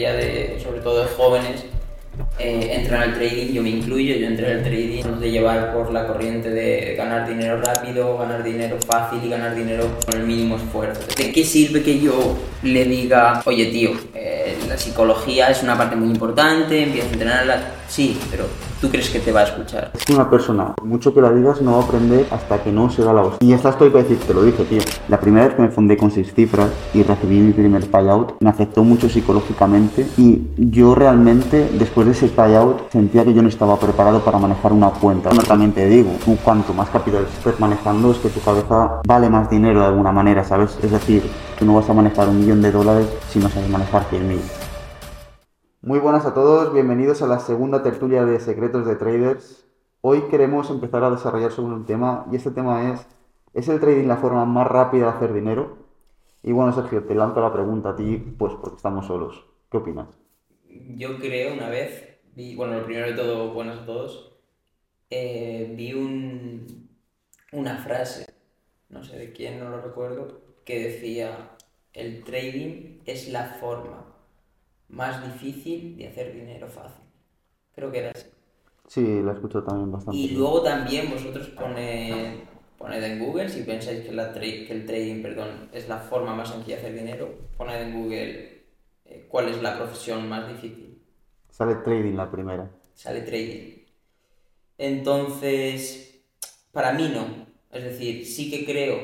mayoría de, sobre todo de jóvenes, eh, entran al trading, yo me incluyo, yo entré al trading de llevar por la corriente de ganar dinero rápido, ganar dinero fácil y ganar dinero con el mínimo esfuerzo. ¿De qué sirve que yo le diga, oye tío, eh, la psicología es una parte muy importante, empieza a entrenarla? Sí, pero ¿tú crees que te va a escuchar? Es una persona, mucho que la digas, no va a aprender hasta que no se da la voz. Y esta estoy para decir, te lo dije, tío. La primera vez que me fundé con seis cifras y recibí mi primer payout, me afectó mucho psicológicamente y yo realmente, después de ese payout, sentía que yo no estaba preparado para manejar una cuenta. No, también te digo, tú cuanto más capital estés manejando, es que tu cabeza vale más dinero de alguna manera, ¿sabes? Es decir, tú no vas a manejar un millón de dólares si no sabes manejar 100 mil. Muy buenas a todos, bienvenidos a la segunda tertulia de Secretos de Traders. Hoy queremos empezar a desarrollar sobre un tema y este tema es, ¿es el trading la forma más rápida de hacer dinero? Y bueno, Sergio, te lanzo la pregunta a ti, pues porque estamos solos. ¿Qué opinas? Yo creo una vez, vi, bueno, lo primero de todo, buenas a todos, eh, vi un, una frase, no sé de quién, no lo recuerdo, que decía, el trading es la forma más difícil de hacer dinero fácil. Creo que era así. Sí, la escucho también bastante. Y luego también vosotros poned, poned en Google, si pensáis que, la tra- que el trading perdón, es la forma más sencilla de hacer dinero, poned en Google eh, cuál es la profesión más difícil. Sale trading la primera. Sale trading. Entonces, para mí no. Es decir, sí que creo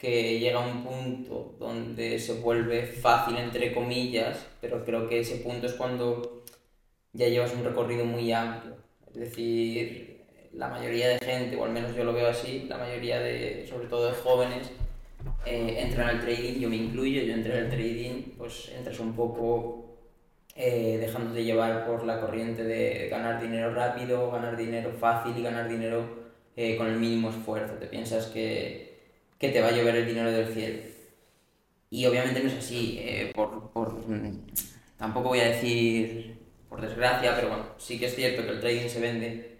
que llega un punto donde se vuelve fácil, entre comillas, pero creo que ese punto es cuando ya llevas un recorrido muy amplio. Es decir, la mayoría de gente, o al menos yo lo veo así, la mayoría de, sobre todo de jóvenes, eh, entran al trading, yo me incluyo, yo entré al trading, pues entras un poco eh, dejándote llevar por la corriente de ganar dinero rápido, ganar dinero fácil y ganar dinero eh, con el mínimo esfuerzo. Te piensas que, que te va a llover el dinero del cielo. Y obviamente no es así. eh, por, por, mm, tampoco voy a decir por desgracia, pero bueno, sí que es cierto que el trading se vende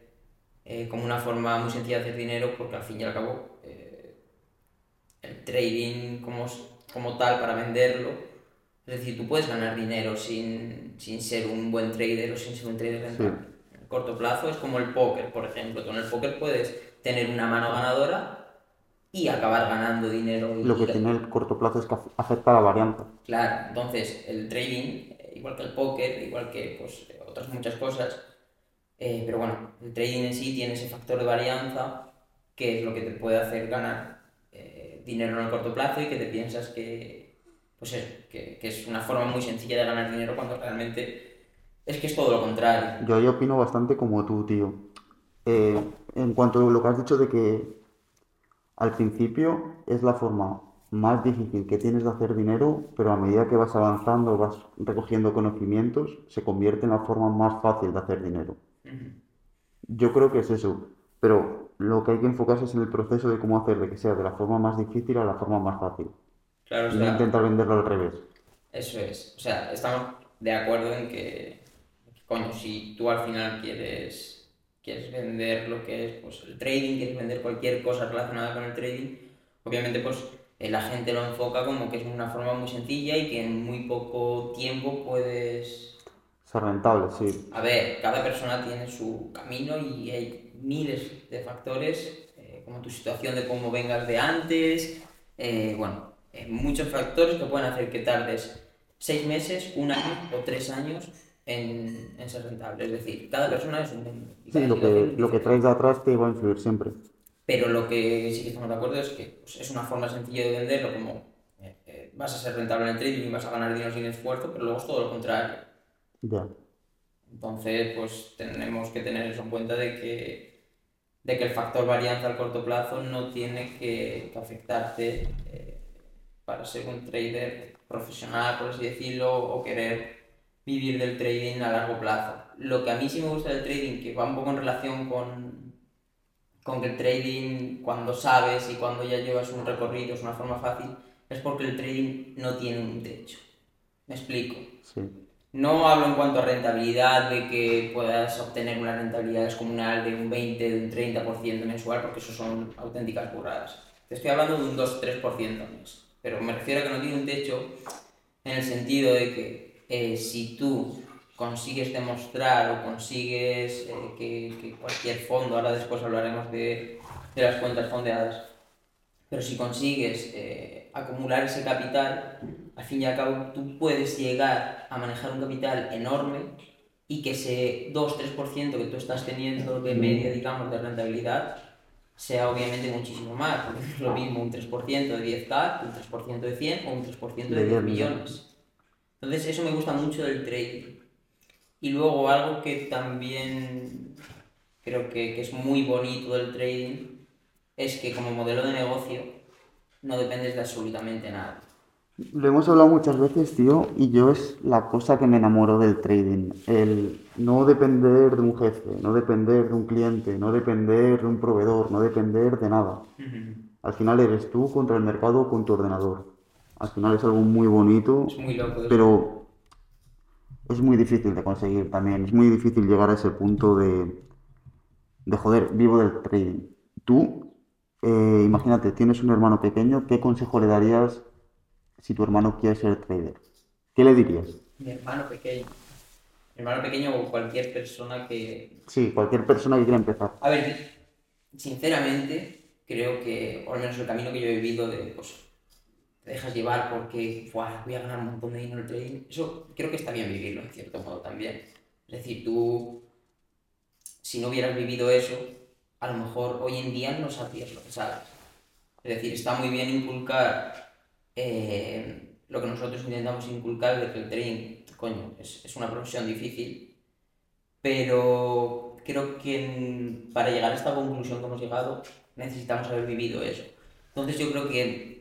eh, como una forma muy sencilla de hacer dinero porque al fin y al cabo eh, el trading como, como tal para venderlo, es decir, tú puedes ganar dinero sin, sin ser un buen trader o sin ser un trader rentable. En el corto plazo es como el póker, por ejemplo. Tú en el póker puedes tener una mano ganadora y acabar ganando dinero. Lo que tiene el corto plazo es que af- afecta a la varianza. Claro, entonces el trading, eh, igual que el póker, igual que pues, otras muchas cosas, eh, pero bueno, el trading en sí tiene ese factor de varianza que es lo que te puede hacer ganar eh, dinero en el corto plazo y que te piensas que, pues eso, que, que es una forma muy sencilla de ganar dinero cuando realmente es que es todo lo contrario. Yo ahí opino bastante como tú, tío. Eh, en cuanto a lo que has dicho de que al principio es la forma más difícil que tienes de hacer dinero, pero a medida que vas avanzando, vas recogiendo conocimientos, se convierte en la forma más fácil de hacer dinero. Yo creo que es eso, pero lo que hay que enfocarse es en el proceso de cómo hacer de que sea de la forma más difícil a la forma más fácil. Claro, o No intentar venderlo al revés. Eso es. O sea, estamos de acuerdo en que, coño, si tú al final quieres, quieres vender lo que es pues, el trading, quieres vender cualquier cosa relacionada con el trading, obviamente pues eh, la gente lo enfoca como que es una forma muy sencilla y que en muy poco tiempo puedes... Ser rentable, sí. A ver, cada persona tiene su camino y hay miles de factores, eh, como tu situación de cómo vengas de antes, eh, bueno, eh, muchos factores que pueden hacer que tardes seis meses, un año o tres años en, en ser rentable. Es decir, cada persona es un mundo. Sí, lo que, lo que traes de atrás te va a influir siempre. Pero lo que sí que estamos de acuerdo es que pues, es una forma sencilla de venderlo, como eh, eh, vas a ser rentable en el trading y vas a ganar dinero sin esfuerzo, pero luego es todo lo contrario. Ya. Entonces, pues tenemos que tener eso en cuenta de que, de que el factor varianza al corto plazo no tiene que, que afectarte eh, para ser un trader profesional, por así decirlo, o querer vivir del trading a largo plazo. Lo que a mí sí me gusta del trading, que va un poco en relación con, con que el trading, cuando sabes y cuando ya llevas un recorrido, es una forma fácil, es porque el trading no tiene un techo. Me explico. Sí. No hablo en cuanto a rentabilidad, de que puedas obtener una rentabilidad descomunal de un 20, de un 30% mensual, porque eso son auténticas burradas. Te estoy hablando de un 2-3% al mes. Pero me refiero a que no tiene un techo en el sentido de que eh, si tú consigues demostrar o consigues eh, que, que cualquier fondo, ahora después hablaremos de, de las cuentas fondeadas, pero si consigues eh, acumular ese capital, al fin y al cabo tú puedes llegar a manejar un capital enorme y que ese 2-3% que tú estás teniendo de media, digamos, de rentabilidad, sea obviamente muchísimo más, porque es lo mismo un 3% de 10k, un 3% de 100 o un 3% de De 10 10 millones. Entonces eso me gusta mucho del trading. Y luego algo que también creo que, que es muy bonito del trading es que como modelo de negocio no dependes de absolutamente nada. Lo hemos hablado muchas veces, tío, y yo es la cosa que me enamoro del trading. El no depender de un jefe, no depender de un cliente, no depender de un proveedor, no depender de nada. Al final eres tú contra el mercado con tu ordenador. Al final es algo muy bonito, Es muy loco. eso. pero es muy difícil de conseguir también. Es muy difícil llegar a ese punto de, de joder, vivo del trading. Tú, eh, imagínate, tienes un hermano pequeño, ¿qué consejo le darías si tu hermano quiere ser trader? ¿Qué le dirías? Mi hermano pequeño. Mi hermano pequeño o cualquier persona que... Sí, cualquier persona que quiera empezar. A ver, sinceramente, creo que, o al menos el camino que yo he vivido de, pues, te dejas llevar porque "Buah, voy a ganar un montón de dinero el trading, eso creo que está bien vivirlo en cierto modo también. Es decir, tú, si no hubieras vivido eso, a lo mejor hoy en día no sabrías lo que sabes. Es decir, está muy bien inculcar eh, lo que nosotros intentamos inculcar de que el trading, coño, es, es una profesión difícil, pero creo que para llegar a esta conclusión que hemos llegado necesitamos haber vivido eso. Entonces yo creo que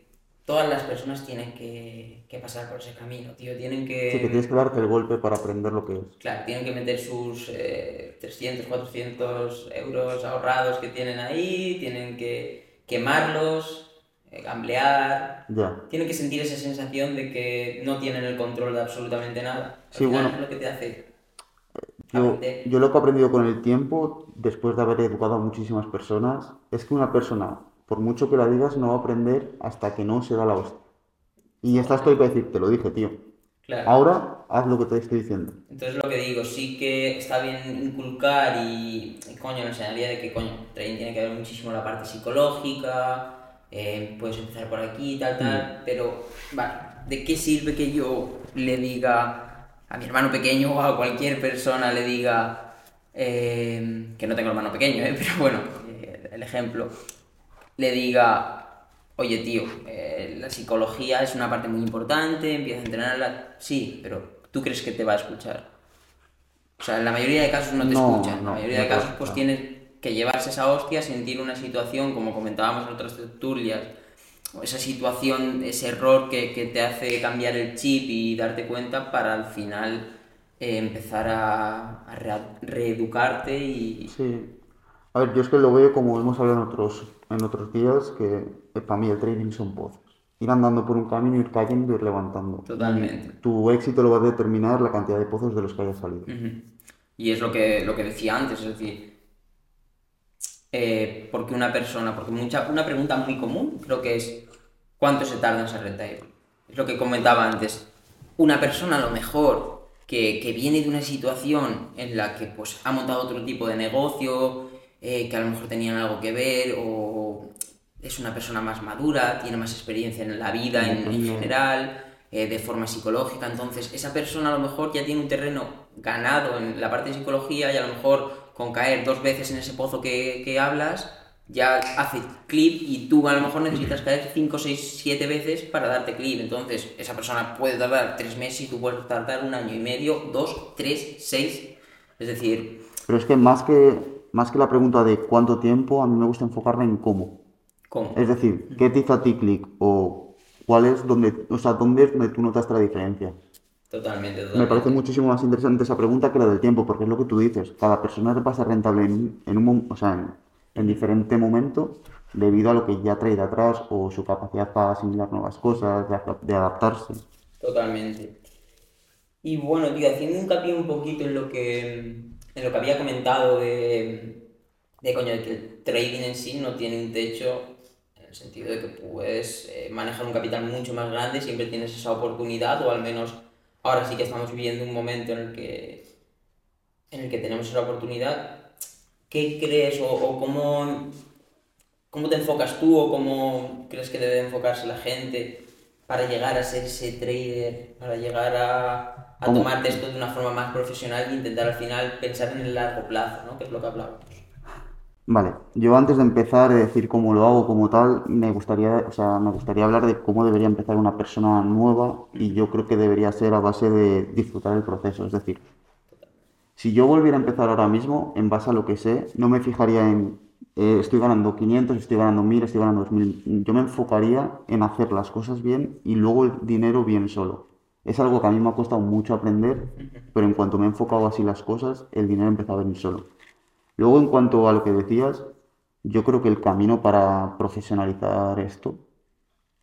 todas las personas tienen que, que pasar por ese camino, tío. Tienen que, Sí, que tienes que darte el golpe para aprender lo que es. claro, tienen que meter sus eh, 300, 400 euros ahorrados que tienen ahí, tienen que quemarlos, eh, gamblear, Ya. tienen que sentir esa sensación de que no tienen el control de absolutamente nada. Al Sí, final bueno. es lo que te hace Yo, aprender. yo lo que he aprendido con el tiempo, después de haber educado a muchísimas personas, es que una persona, por mucho que la digas, no va a aprender hasta que no se da la hostia. Y esta estoy para decir, te lo dije, tío. Claro. Ahora haz lo que te estoy diciendo. Entonces lo que digo, sí que está bien inculcar y, y, coño, le enseñaría de que coño, trading tiene que ver muchísimo la parte psicológica, eh, puedes empezar por aquí, tal, tal, pero vale, ¿de qué sirve que yo le diga a mi hermano pequeño o a cualquier persona le diga eh, que no tengo hermano pequeño, eh, pero bueno, eh, el ejemplo, le diga, oye tío, eh, la psicología es una parte muy importante, empieza a entrenarla, sí, pero ¿tú crees que te va a escuchar? O sea, en la mayoría de casos no te No, escuchan, en la mayoría no de casos pues tienes que llevarse esa hostia, sentir una situación, como comentábamos en otras tertulias, esa situación, ese error que, que te hace cambiar el chip y darte cuenta para al final eh, empezar a, reeducarte y... Sí. A ver, yo es que lo veo como hemos hablado en otros, en otros días, que eh, para mí el trading son pozos. Ir andando por un camino, ir cayendo, ir levantando. Totalmente. Tu éxito lo va a determinar la cantidad de pozos de los que hayas salido. Ujú. Y es lo que, lo que decía antes, es decir, eh, porque una persona, porque mucha, una pregunta muy común creo que es ¿cuánto se tarda en ser rentable? Es lo que comentaba antes. Una persona a lo mejor que, que viene de una situación en la que pues ha montado otro tipo de negocio, eh, que a lo mejor tenían algo que ver, o es una persona más madura, tiene más experiencia en la vida en, general, eh, de forma psicológica. Entonces, esa persona a lo mejor ya tiene un terreno ganado en la parte de psicología y a lo mejor con caer dos veces en ese pozo que, que hablas, ya hace clip y tú a lo mejor necesitas caer 5, 6, 7 veces para darte clip. Entonces, esa persona puede tardar 3 meses y tú puedes tardar un año y medio, 2, 3, 6. Es decir, Pero es que más que, más que la pregunta de cuánto tiempo, a mí me gusta enfocarla en cómo. ¿Cómo? Es decir, ¿qué te hizo a ti clic? O cuál es donde, o sea, dónde es donde tú notaste la diferencia. Totalmente, Me totalmente. parece muchísimo más interesante esa pregunta que la del tiempo, porque es lo que tú dices. Cada persona te pasa rentable en, en un, o sea, en, en diferente momento debido a lo que ya trae de atrás o su capacidad para asimilar nuevas cosas, de, adap- de adaptarse. Totalmente. Y bueno, tío, haciendo hincapié un poquito en lo que, en lo que había comentado de, de, coño, de que el trading en sí no tiene un techo, el sentido de que puedes eh, manejar un capital mucho más grande, siempre tienes esa oportunidad, o al menos ahora sí que estamos viviendo un momento en el que, en el que tenemos esa oportunidad. ¿Qué crees o, o cómo, cómo te enfocas tú o cómo crees que debe enfocarse la gente para llegar a ser ese trader, para llegar a, a tomarte esto de una forma más profesional e intentar al final pensar en el largo plazo, ¿no? Que es lo que hablábamos. Vale, yo antes de empezar a decir cómo lo hago como tal, me gustaría, o sea, me gustaría hablar de cómo debería empezar una persona nueva y yo creo que debería ser a base de disfrutar el proceso. Es decir, si yo volviera a empezar ahora mismo, en base a lo que sé, no me fijaría en eh, estoy ganando 500, estoy ganando 1000, estoy ganando 2000. Yo me enfocaría en hacer las cosas bien y luego el dinero viene solo. Es algo que a mí me ha costado mucho aprender, pero en cuanto me he enfocado así las cosas, el dinero empezó a venir solo. Luego, en cuanto a lo que decías, yo creo que el camino para profesionalizar esto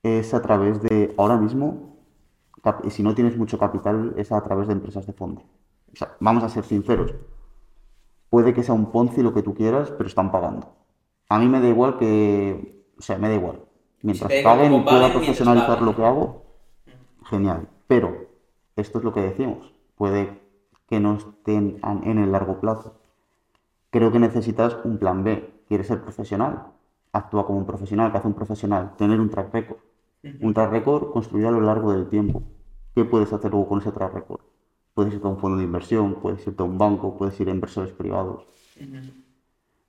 es a través de, ahora mismo, si no tienes mucho capital, es a través de empresas de fondo. O sea, vamos a ser sinceros. Puede que sea un Ponzi lo que tú quieras, pero están pagando. A mí me da igual que, o sea, me da igual. Mientras paguen y pueda profesionalizar lo que hago, genial. Pero esto es lo que decimos. Puede que no estén en el largo plazo. Creo que necesitas un plan B. ¿Quieres ser profesional? Actúa como un profesional. ¿Qué hace un profesional? Tener un track record. Un track record construido a lo largo del tiempo. ¿Qué puedes hacer luego con ese track record? Puedes irte a un fondo de inversión, puedes irte a un banco, puedes ir a inversores privados.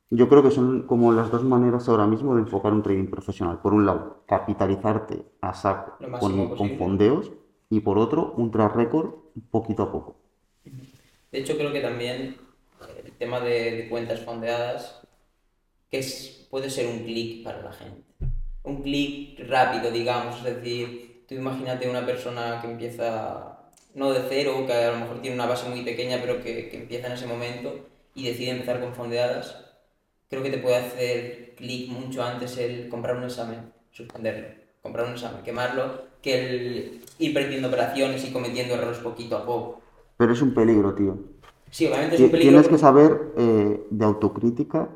Yo creo que son como las dos maneras ahora mismo de enfocar un trading profesional. Por un lado, capitalizarte a saco con, con fondeos y por otro, un track record poquito a poco. De hecho, creo que también el tema de, cuentas fondeadas, que es, puede ser un clic para la gente. Un clic rápido, digamos. Es decir, tú imagínate una persona que empieza, no de cero, que a lo mejor tiene una base muy pequeña, pero que, que empieza en ese momento y decide empezar con fondeadas. Creo que te puede hacer clic mucho antes el comprar un examen, suspenderlo, comprar un examen, quemarlo, que el ir perdiendo operaciones y cometiendo errores poquito a poco. Pero es un peligro, tío. Sí, obviamente es un peligro. Tienes que saber eh, de autocrítica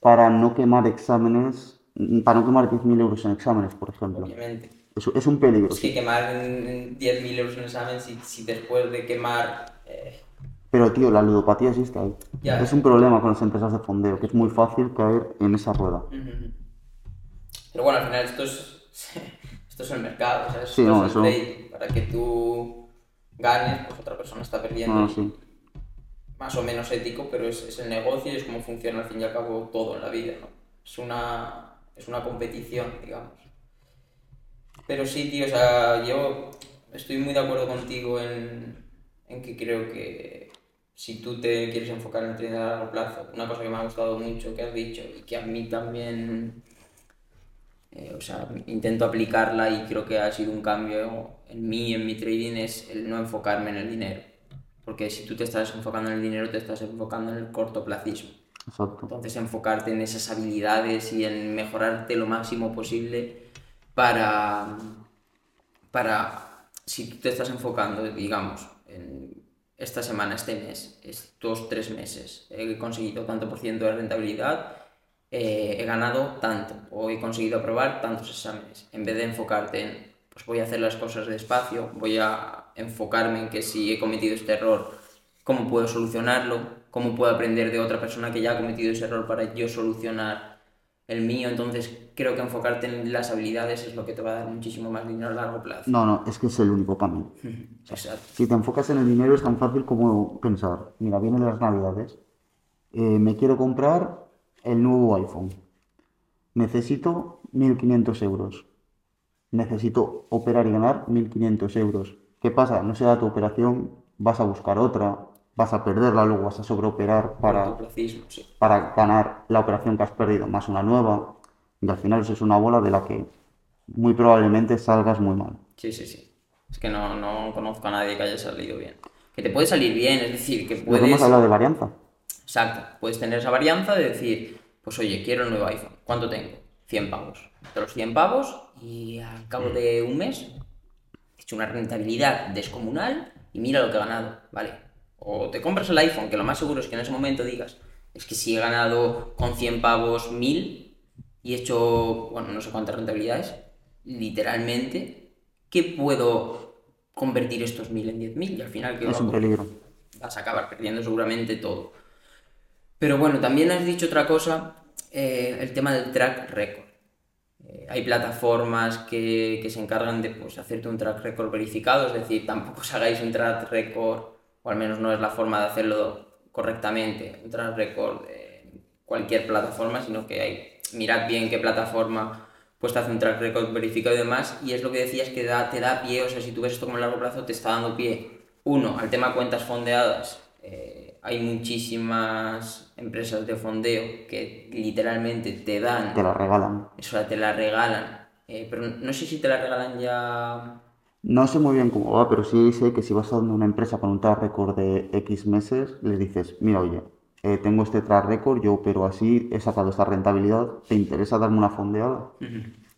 para no quemar exámenes, mm, para no quemar 10.000 euros en exámenes, por ejemplo. Obviamente. Es, es un peligro, Es que quemar en, en 10.000 euros un examen, si, si después de quemar. eh, Pero, tío, la ludopatía existe ahí. Ya. Es un problema con las empresas de fondeo, que es muy fácil caer en esa rueda. Pero bueno, al final esto es, esto es el mercado, o sea, Sí, no, es eso-. Para que tú ganes, pues otra persona está perdiendo. Y sí. Más o menos ético, pero es, es el negocio y es como funciona al fin y al cabo todo en la vida, ¿no? Es una, es una competición, digamos. Pero sí, tío, o sea, yo estoy muy de acuerdo contigo en, en que creo que si tú te quieres enfocar en el trading a largo plazo, una cosa que me ha gustado mucho que has dicho y que a mí también, eh, o sea, intento aplicarla y creo que ha sido un cambio en mí, en mi trading, es el no enfocarme en el dinero. Porque si tú te estás enfocando en el dinero, te estás enfocando en el cortoplacismo. Exacto. Entonces enfocarte en esas habilidades y en mejorarte lo máximo posible para, para si tú te estás enfocando, digamos, en esta semana, este mes, estos tres meses, he conseguido tanto por ciento de rentabilidad, eh, he ganado tanto o he conseguido aprobar tantos exámenes, en vez de enfocarte en, pues voy a hacer las cosas despacio, voy a enfocarme en que si he cometido este error, cómo puedo solucionarlo, cómo puedo aprender de otra persona que ya ha cometido ese error para yo solucionar el mío. Entonces creo que enfocarte en las habilidades es lo que te va a dar muchísimo más dinero a largo plazo. No, no, es que es el único camino. Exacto. Si te enfocas en el dinero es tan fácil como pensar, mira, vienen las navidades, eh, me quiero comprar el nuevo iPhone, necesito 1.500 euros, necesito operar y ganar 1.500 euros. ¿Qué pasa? No se da tu operación, vas a buscar otra, vas a perderla, luego vas a sobreoperar para, sí. para ganar la operación que has perdido más una nueva, y al final eso es una bola de la que muy probablemente salgas muy mal. Sí, sí, sí. Es que no, no conozco a nadie que haya salido bien. Que te puede salir bien, es decir, que puedes... hemos hablado de varianza. Exacto, puedes tener esa varianza de decir, pues oye, quiero el nuevo iPhone, ¿cuánto tengo? 100 pavos. De los 100 pavos y al cabo de un mes hecho una rentabilidad descomunal y mira lo que he ganado, ¿vale? O te compras el iPhone, que lo más seguro es que en ese momento digas, es que si he ganado con 100 pavos 1000 y he hecho, bueno, no sé cuántas rentabilidades, literalmente, ¿qué puedo convertir estos 1000 en 10.000 y al final que Es un peligro. vas a acabar perdiendo seguramente todo. Pero bueno, también has dicho otra cosa, eh, el tema del track record. Hay plataformas que, que se encargan de pues, hacerte un track record verificado, es decir, tampoco os hagáis un track record, o al menos no es la forma de hacerlo correctamente, un track record de cualquier plataforma, sino que hay, mirad bien qué plataforma pues te hace un track record verificado y demás, y es lo que decías que da, te da pie, o sea, si tú ves esto como a largo plazo, te está dando pie, uno, al tema cuentas fondeadas, eh, hay muchísimas empresas de fondeo que literalmente te dan, Te la regalan. o sea, te la regalan, eh, pero no sé si te la regalan ya... No sé muy bien cómo va, pero sí sé que si vas a una empresa con un track record de X meses, les dices, mira, oye, eh, tengo este track record, yo opero así, he sacado esta rentabilidad, ¿te interesa darme una fondeada?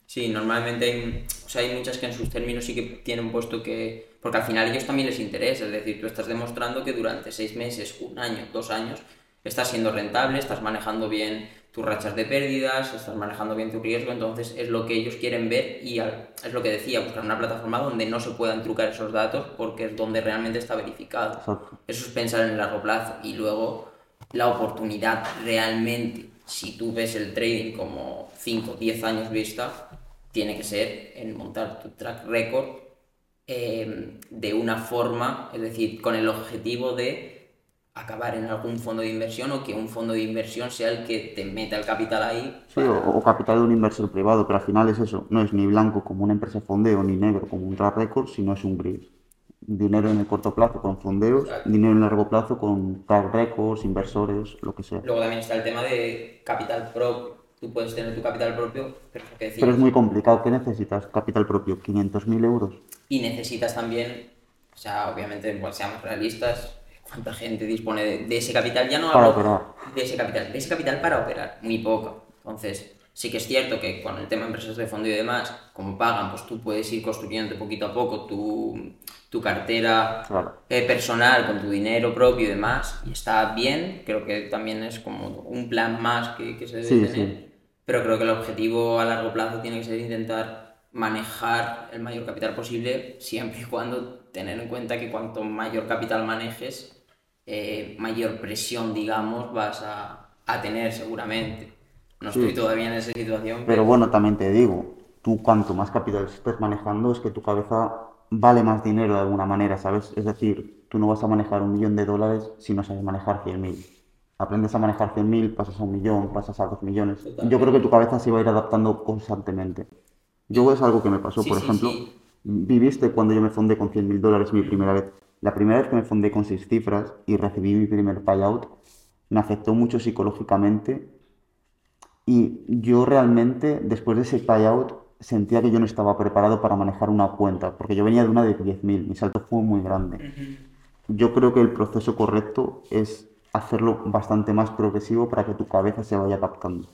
Sí, normalmente hay, o sea, hay muchas que en sus términos sí que tienen puesto que... Porque al final a ellos también les interesa, es decir, tú estás demostrando que durante seis meses, un año, dos años, estás siendo rentable, estás manejando bien tus rachas de pérdidas, estás manejando bien tu riesgo, entonces es lo que ellos quieren ver y es lo que decía, buscar una plataforma donde no se puedan trucar esos datos porque es donde realmente está verificado. Eso es pensar en el largo plazo y luego la oportunidad realmente, si tú ves el trading como 5 o 10 años vista, tiene que ser en montar tu track record eh, de una forma, es decir, con el objetivo de acabar en algún fondo de inversión o que un fondo de inversión sea el que te meta el capital ahí. Sí, o, o capital de un inversor privado, pero al final es eso, no es ni blanco como una empresa de fondeo, ni negro como un track record, sino es un gris. Dinero en el corto plazo con fondeos, Exacto. dinero en el largo plazo con track records, inversores, lo que sea. Luego también está el tema de capital propio. Tú puedes tener tu capital propio, pero que decías. Pero es muy complicado, ¿qué necesitas? Capital propio, 500.000 euros. Y necesitas también, o sea, obviamente, pues seamos realistas, cuánta gente dispone de, de ese capital. Ya no Para hablo operar. de ese capital, de ese capital para operar, muy poco. Entonces, sí que es cierto que con el tema de empresas de fondo y demás, como pagan, pues tú puedes ir construyendo poquito a poco tu, tu cartera Claro. eh, personal con tu dinero propio y demás, y está bien, creo que también es como un plan más que, que se debe Sí, tener, sí. Pero creo que el objetivo a largo plazo tiene que ser intentar manejar el mayor capital posible, siempre y cuando tener en cuenta que cuanto mayor capital manejes, eh, mayor presión, digamos, vas a, a tener seguramente. No Sí. estoy todavía en esa situación, Pero bueno, también te digo, tú cuanto más capital estés manejando, es que tu cabeza vale más dinero de alguna manera, ¿sabes? Es decir, tú no vas a manejar un millón de dólares si no sabes manejar 100.000. Aprendes a manejar 100.000, pasas a un millón, pasas a dos millones. Yo creo que tu cabeza se va a ir adaptando constantemente. Yo es algo que me pasó, Sí, por sí, ejemplo, sí. viviste cuando yo me fundé con 100.000 dólares mi primera vez. La primera vez que me fundé con seis cifras y recibí mi primer payout, me afectó mucho psicológicamente y yo realmente, después de ese payout, sentía que yo no estaba preparado para manejar una cuenta, porque yo venía de una de 10.000, mi salto fue muy grande. Yo creo que el proceso correcto es hacerlo bastante más progresivo para que tu cabeza se vaya adaptando.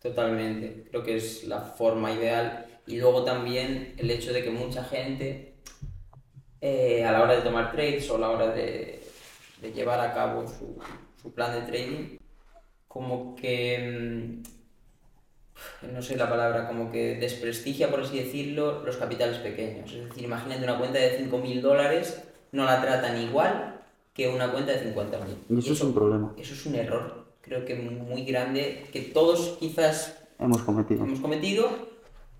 Totalmente, creo que es la forma ideal. Y luego también el hecho de que mucha gente, eh, a la hora de tomar trades o a la hora de, de llevar a cabo su, su plan de trading, como que, mm, no sé la palabra, como que desprestigia, por así decirlo, los capitales pequeños. Es decir, imagínate una cuenta de 5.000 dólares, no la tratan igual que una cuenta de 50.000. Y eso es un problema. Eso es un error, creo que muy grande, que todos quizás Hemos cometido. hemos cometido,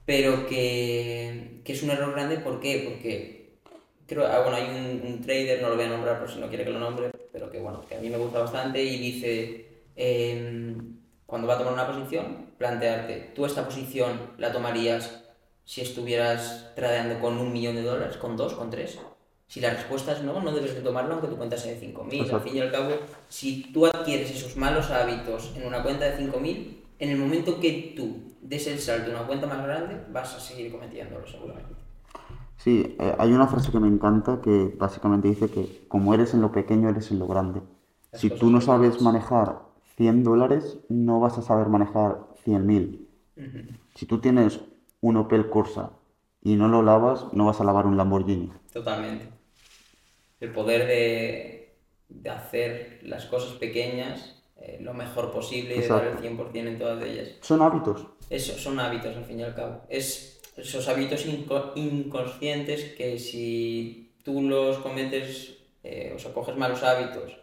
pero que, que es un error grande. ¿Por qué? Porque creo, ah, bueno, hay un, un trader, no lo voy a nombrar por si no quiere que lo nombre, pero que bueno, que a mí me gusta bastante y dice, em, cuando va a tomar una posición, plantearte, tú esta posición la tomarías si estuvieras tradeando con un millón de dólares, con dos, con tres. Si la respuesta es no, no debes de tomarlo aunque tu cuenta sea de 5.000. Al fin y al cabo, si tú adquieres esos malos hábitos en una cuenta de 5.000, en el momento que tú des el salto a una cuenta más grande, vas a seguir cometiéndolo seguramente. Sí, eh, hay una frase que me encanta que básicamente dice que como eres en lo pequeño, eres en lo grande. Las Si tú no sabes manejar 100 dólares, no vas a saber manejar 100.000. Si tú tienes un Opel Corsa y no lo lavas, no vas a lavar un Lamborghini. Totalmente. El poder de, de hacer las cosas pequeñas eh, lo mejor posible y de dar el Exacto. 100% en todas ellas. Son hábitos. Eso, son hábitos al fin y al cabo. Es esos hábitos inco- inconscientes que si tú los cometes, eh, o sea, coges malos hábitos,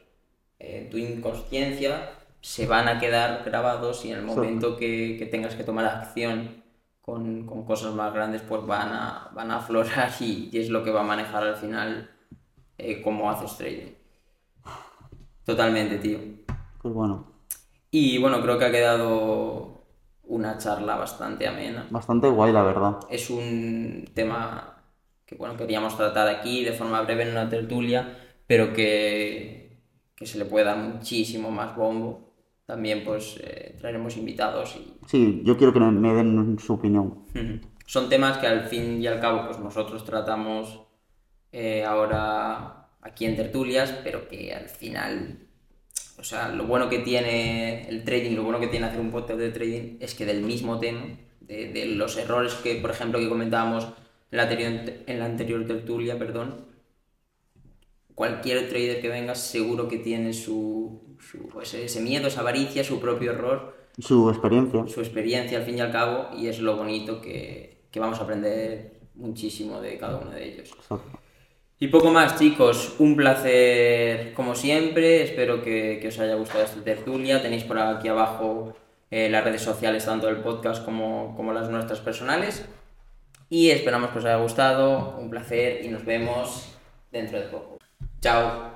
eh, tu inconsciencia se van a quedar grabados y en el momento que, que tengas que tomar acción con, con cosas más grandes, pues van a, van a aflorar y, y es lo que va a manejar al final eh, cómo haces trading. Totalmente, tío. Pues bueno, Y bueno, creo que ha quedado una charla bastante amena. bastante guay, la verdad. Es un tema que bueno, queríamos tratar aquí de forma breve en una tertulia, pero que, que se le puede dar muchísimo más bombo. También pues eh, traeremos invitados y Sí, yo quiero que me- den su opinión. Son temas que al fin y al cabo pues nosotros tratamos eh, ahora aquí en tertulias, pero que al final, o sea, lo bueno que tiene el trading, lo bueno que tiene hacer un podcast de trading es que del mismo tema, de, de los errores que, por ejemplo, que comentábamos en la anterior, en la anterior tertulia, perdón, cualquier trader que venga seguro que tiene su, su- ese, ese miedo, esa avaricia, su propio error Su experiencia. su experiencia al fin y al cabo y es lo bonito que, que vamos a aprender muchísimo de cada uno de ellos. Exacto. Y poco más chicos, un placer como siempre, espero que, os haya gustado esta tertulia, tenéis por aquí abajo eh, las redes sociales tanto del podcast como, como las nuestras personales. Y esperamos que os haya gustado, un placer y nos vemos dentro de poco. Chao.